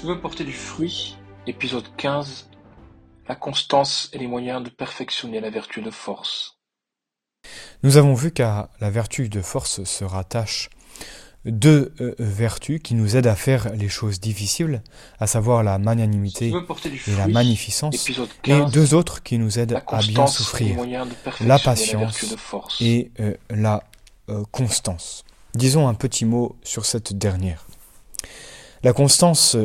Tu veux porter du fruit Épisode 15 La constance et les moyens de perfectionner la vertu de force. Nous avons vu qu'à la vertu de force se rattachent deux euh, vertus qui nous aident à faire les choses difficiles, à savoir la magnanimité et la magnificence, et deux autres qui nous aident à bien souffrir, la patience et euh, la euh, constance. Disons un petit mot sur cette dernière. La constance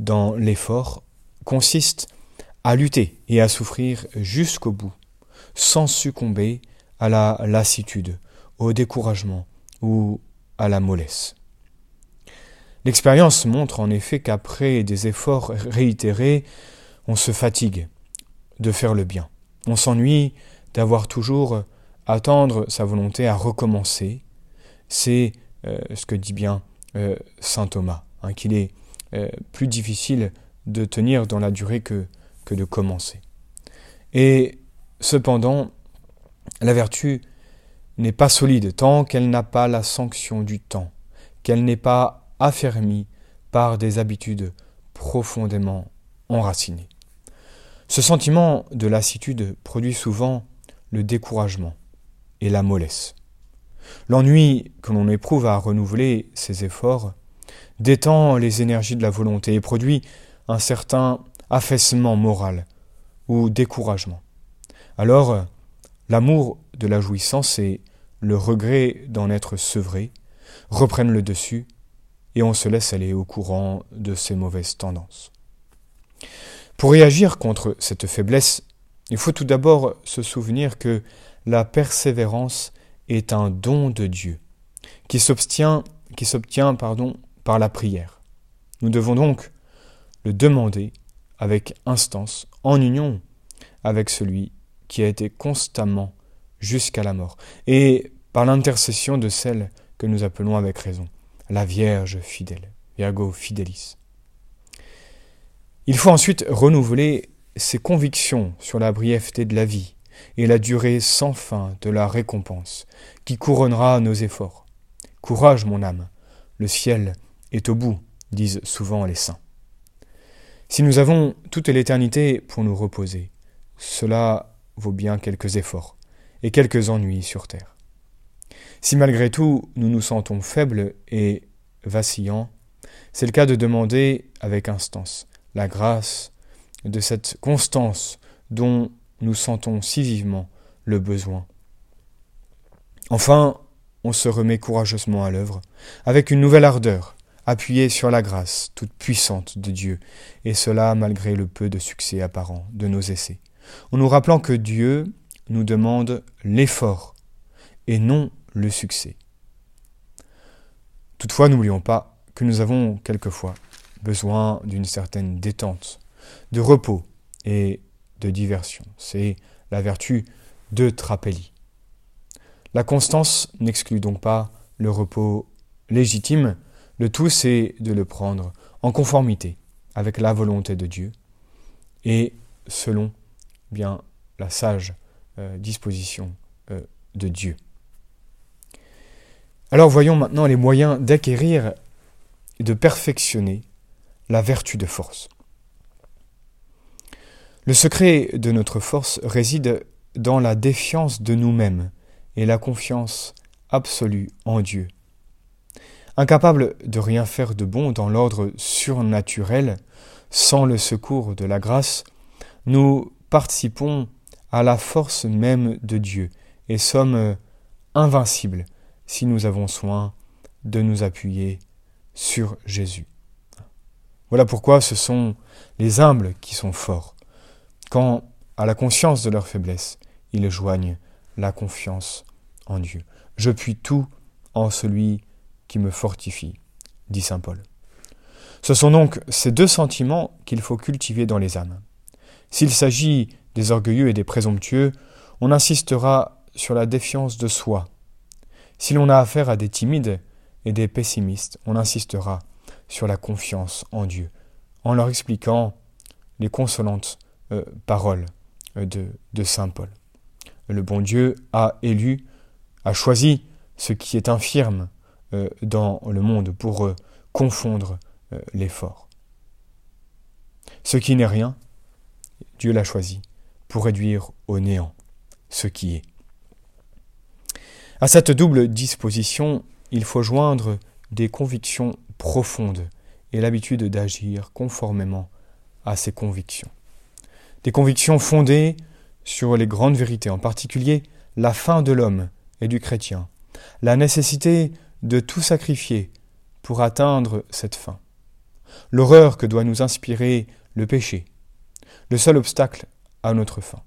dans l'effort consiste à lutter et à souffrir jusqu'au bout, sans succomber à la lassitude, au découragement ou à la mollesse. L'expérience montre en effet qu'après des efforts réitérés, on se fatigue de faire le bien. On s'ennuie d'avoir toujours à tendre sa volonté à recommencer. C'est euh, ce que dit bien euh, saint Thomas, hein, qu'il est euh, plus difficile de tenir dans la durée que, que de commencer. Et cependant, la vertu n'est pas solide tant qu'elle n'a pas la sanction du temps, qu'elle n'est pas affermie par des habitudes profondément enracinées. Ce sentiment de lassitude produit souvent le découragement et la mollesse. L'ennui que l'on éprouve à renouveler ses efforts détend les énergies de la volonté et produit un certain affaissement moral ou découragement. Alors, l'amour de la jouissance et le regret d'en être sevré reprennent le dessus et on se laisse aller au courant de ces mauvaises tendances. Pour réagir contre cette faiblesse, il faut tout d'abord se souvenir que la persévérance est un don de Dieu qui s'obtient, qui s'obtient pardon, par la prière. Nous devons donc le demander avec instance, en union avec celui qui a été constamment jusqu'à la mort, et par l'intercession de celle que nous appelons avec raison la Vierge fidèle, Virgo Fidelis. Il faut ensuite renouveler ses convictions sur la brièveté de la vie et la durée sans fin de la récompense qui couronnera nos efforts. Courage, mon âme, le ciel est au bout, disent souvent les saints. Si nous avons toute l'éternité pour nous reposer, cela vaut bien quelques efforts et quelques ennuis sur terre. Si malgré tout nous nous sentons faibles et vacillants, c'est le cas de demander avec instance la grâce de cette constance dont nous sentons si vivement le besoin. Enfin, on se remet courageusement à l'œuvre, avec une nouvelle ardeur, appuyée sur la grâce toute puissante de Dieu, et cela malgré le peu de succès apparent de nos essais, en nous rappelant que Dieu nous demande l'effort et non le succès. Toutefois, n'oublions pas que nous avons quelquefois besoin d'une certaine détente, de repos et de diversion. C'est la vertu de Trapelli. La constance n'exclut donc pas le repos légitime, le tout c'est de le prendre en conformité avec la volonté de Dieu et selon bien la sage euh, disposition euh, de Dieu. Alors voyons maintenant les moyens d'acquérir et de perfectionner la vertu de force. Le secret de notre force réside dans la défiance de nous-mêmes et la confiance absolue en Dieu. Incapable de rien faire de bon dans l'ordre surnaturel, sans le secours de la grâce, nous participons à la force même de Dieu et sommes invincibles si nous avons soin de nous appuyer sur Jésus. Voilà pourquoi ce sont les humbles qui sont forts, quand, à la conscience de leur faiblesse, ils joignent la confiance en Dieu. Je puis tout en celui qui me fortifie, dit Saint Paul. Ce sont donc ces deux sentiments qu'il faut cultiver dans les âmes. S'il s'agit des orgueilleux et des présomptueux, on insistera sur la défiance de soi si l'on a affaire à des timides et des pessimistes, on insistera sur la confiance en Dieu, en leur expliquant les consolantes euh, paroles euh, de, Saint Paul. Le bon Dieu a élu, a choisi ce qui est infirme dans le monde pour confondre les forts. Ce qui n'est rien, Dieu l'a choisi pour réduire au néant ce qui est. À cette double disposition, il faut joindre des convictions profondes et l'habitude d'agir conformément à ces convictions. Des convictions fondées sur les grandes vérités, en particulier la fin de l'homme et du chrétien, la nécessité de tout sacrifier pour atteindre cette fin, l'horreur que doit nous inspirer le péché, le seul obstacle à notre fin.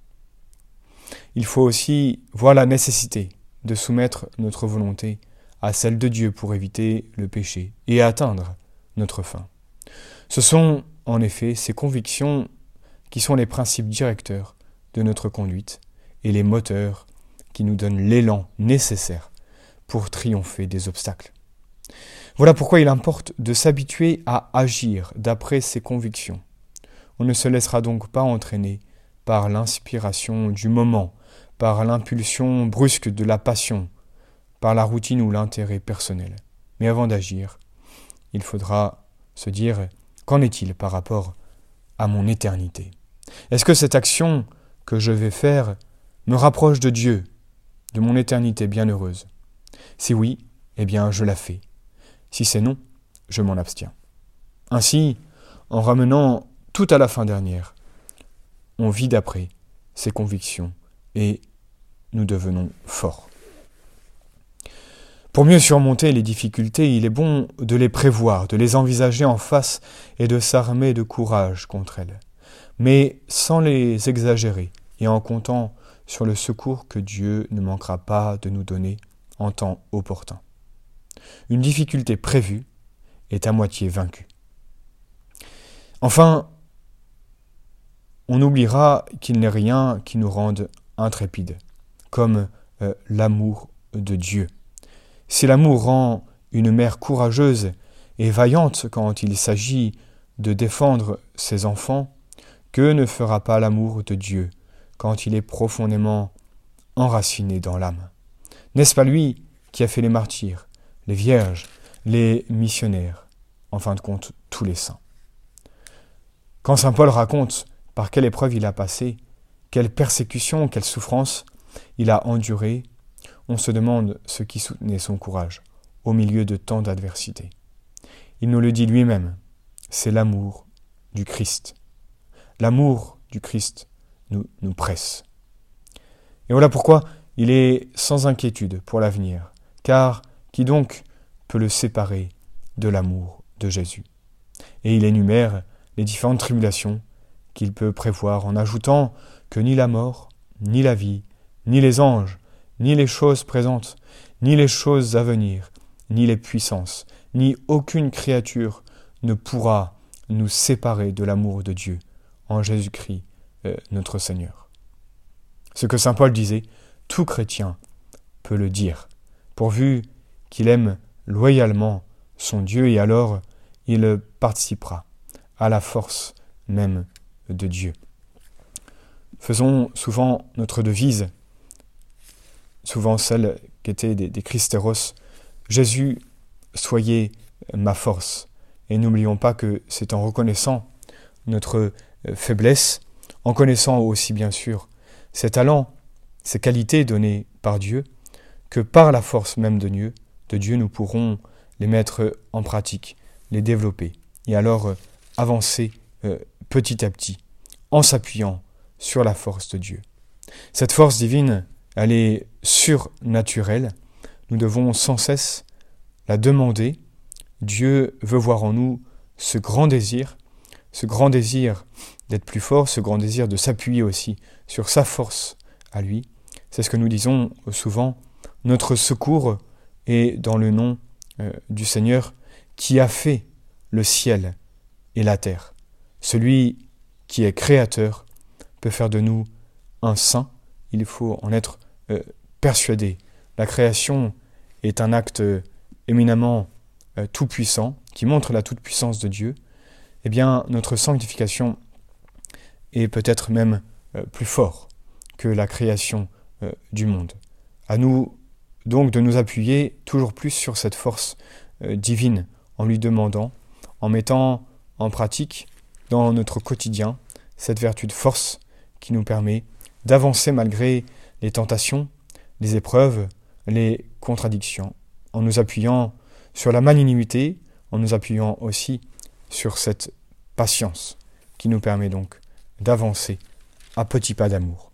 Il faut aussi voir la nécessité de soumettre notre volonté à celle de Dieu pour éviter le péché et atteindre notre fin. Ce sont en effet ces convictions qui sont les principes directeurs de notre conduite et les moteurs qui nous donnent l'élan nécessaire pour triompher des obstacles. Voilà pourquoi il importe de s'habituer à agir d'après ces convictions. On ne se laissera donc pas entraîner par l'inspiration du moment, par l'impulsion brusque de la passion, par la routine ou l'intérêt personnel. Mais avant d'agir, il faudra se dire qu'en est-il par rapport à mon éternité? Est-ce que cette action que je vais faire me rapproche de Dieu, de mon éternité bienheureuse? Si oui, eh bien je la fais. Si c'est non, je m'en abstiens. Ainsi, en ramenant tout à la fin dernière, on vit d'après ses convictions et nous devenons forts. Pour mieux surmonter les difficultés, il est bon de les prévoir, de les envisager en face et de s'armer de courage contre elles, mais sans les exagérer et en comptant sur le secours que Dieu ne manquera pas de nous donner en temps opportun. Une difficulté prévue est à moitié vaincue. Enfin, on oubliera qu'il n'est rien qui nous rende intrépides, comme euh, l'amour de Dieu. Si l'amour rend une mère courageuse et vaillante quand il s'agit de défendre ses enfants, que ne fera pas l'amour de Dieu quand il est profondément enraciné dans l'âme? N'est-ce pas lui qui a fait les martyrs, les vierges, les missionnaires, en fin de compte tous les saints? Quand Saint Paul raconte par quelle épreuve il a passé, quelle persécution, quelle souffrance il a enduré, on se demande ce qui soutenait son courage au milieu de tant d'adversités. Il nous le dit lui-même, c'est l'amour du Christ. L'amour du Christ nous, nous presse. Et voilà pourquoi il est sans inquiétude pour l'avenir, car qui donc peut le séparer de l'amour de Jésus? Et il énumère les différentes tribulations qu'il peut prévoir en ajoutant que ni la mort, ni la vie, ni les anges, ni les choses présentes, ni les choses à venir, ni les puissances, ni aucune créature ne pourra nous séparer de l'amour de Dieu en Jésus-Christ euh, notre Seigneur. Ce que Saint Paul disait, tout chrétien peut le dire, pourvu qu'il aime loyalement son Dieu et alors il participera à la force même de Dieu. Faisons souvent notre devise, souvent celle qu'était des, des Christéros, Jésus, soyez ma force. Et n'oublions pas que c'est en reconnaissant notre faiblesse, en connaissant aussi bien sûr ses talents, ses qualités données par Dieu, que par la force même de Dieu, de Dieu, nous pourrons les mettre en pratique, les développer, et alors euh, avancer euh, petit à petit, en s'appuyant sur la force de Dieu. Cette force divine, elle est surnaturelle. Nous devons sans cesse la demander. Dieu veut voir en nous ce grand désir, ce grand désir d'être plus fort, ce grand désir de s'appuyer aussi sur sa force à lui. C'est ce que nous disons souvent. Notre secours est dans le nom euh, du Seigneur qui a fait le ciel et la terre. Celui qui est créateur, peut faire de nous un saint. Il faut en être euh, persuadé. La création est un acte euh, éminemment euh, tout-puissant, qui montre la toute-puissance de Dieu. Eh bien, notre sanctification est peut-être même plus fort que la création du monde. À nous donc de nous appuyer toujours plus sur cette force divine en lui demandant, en mettant en pratique dans notre quotidien cette vertu de force qui nous permet d'avancer malgré les tentations, les épreuves, les contradictions, en nous appuyant sur la magnanimité, en nous appuyant aussi sur cette patience qui nous permet donc d'avancer à petits pas d'amour.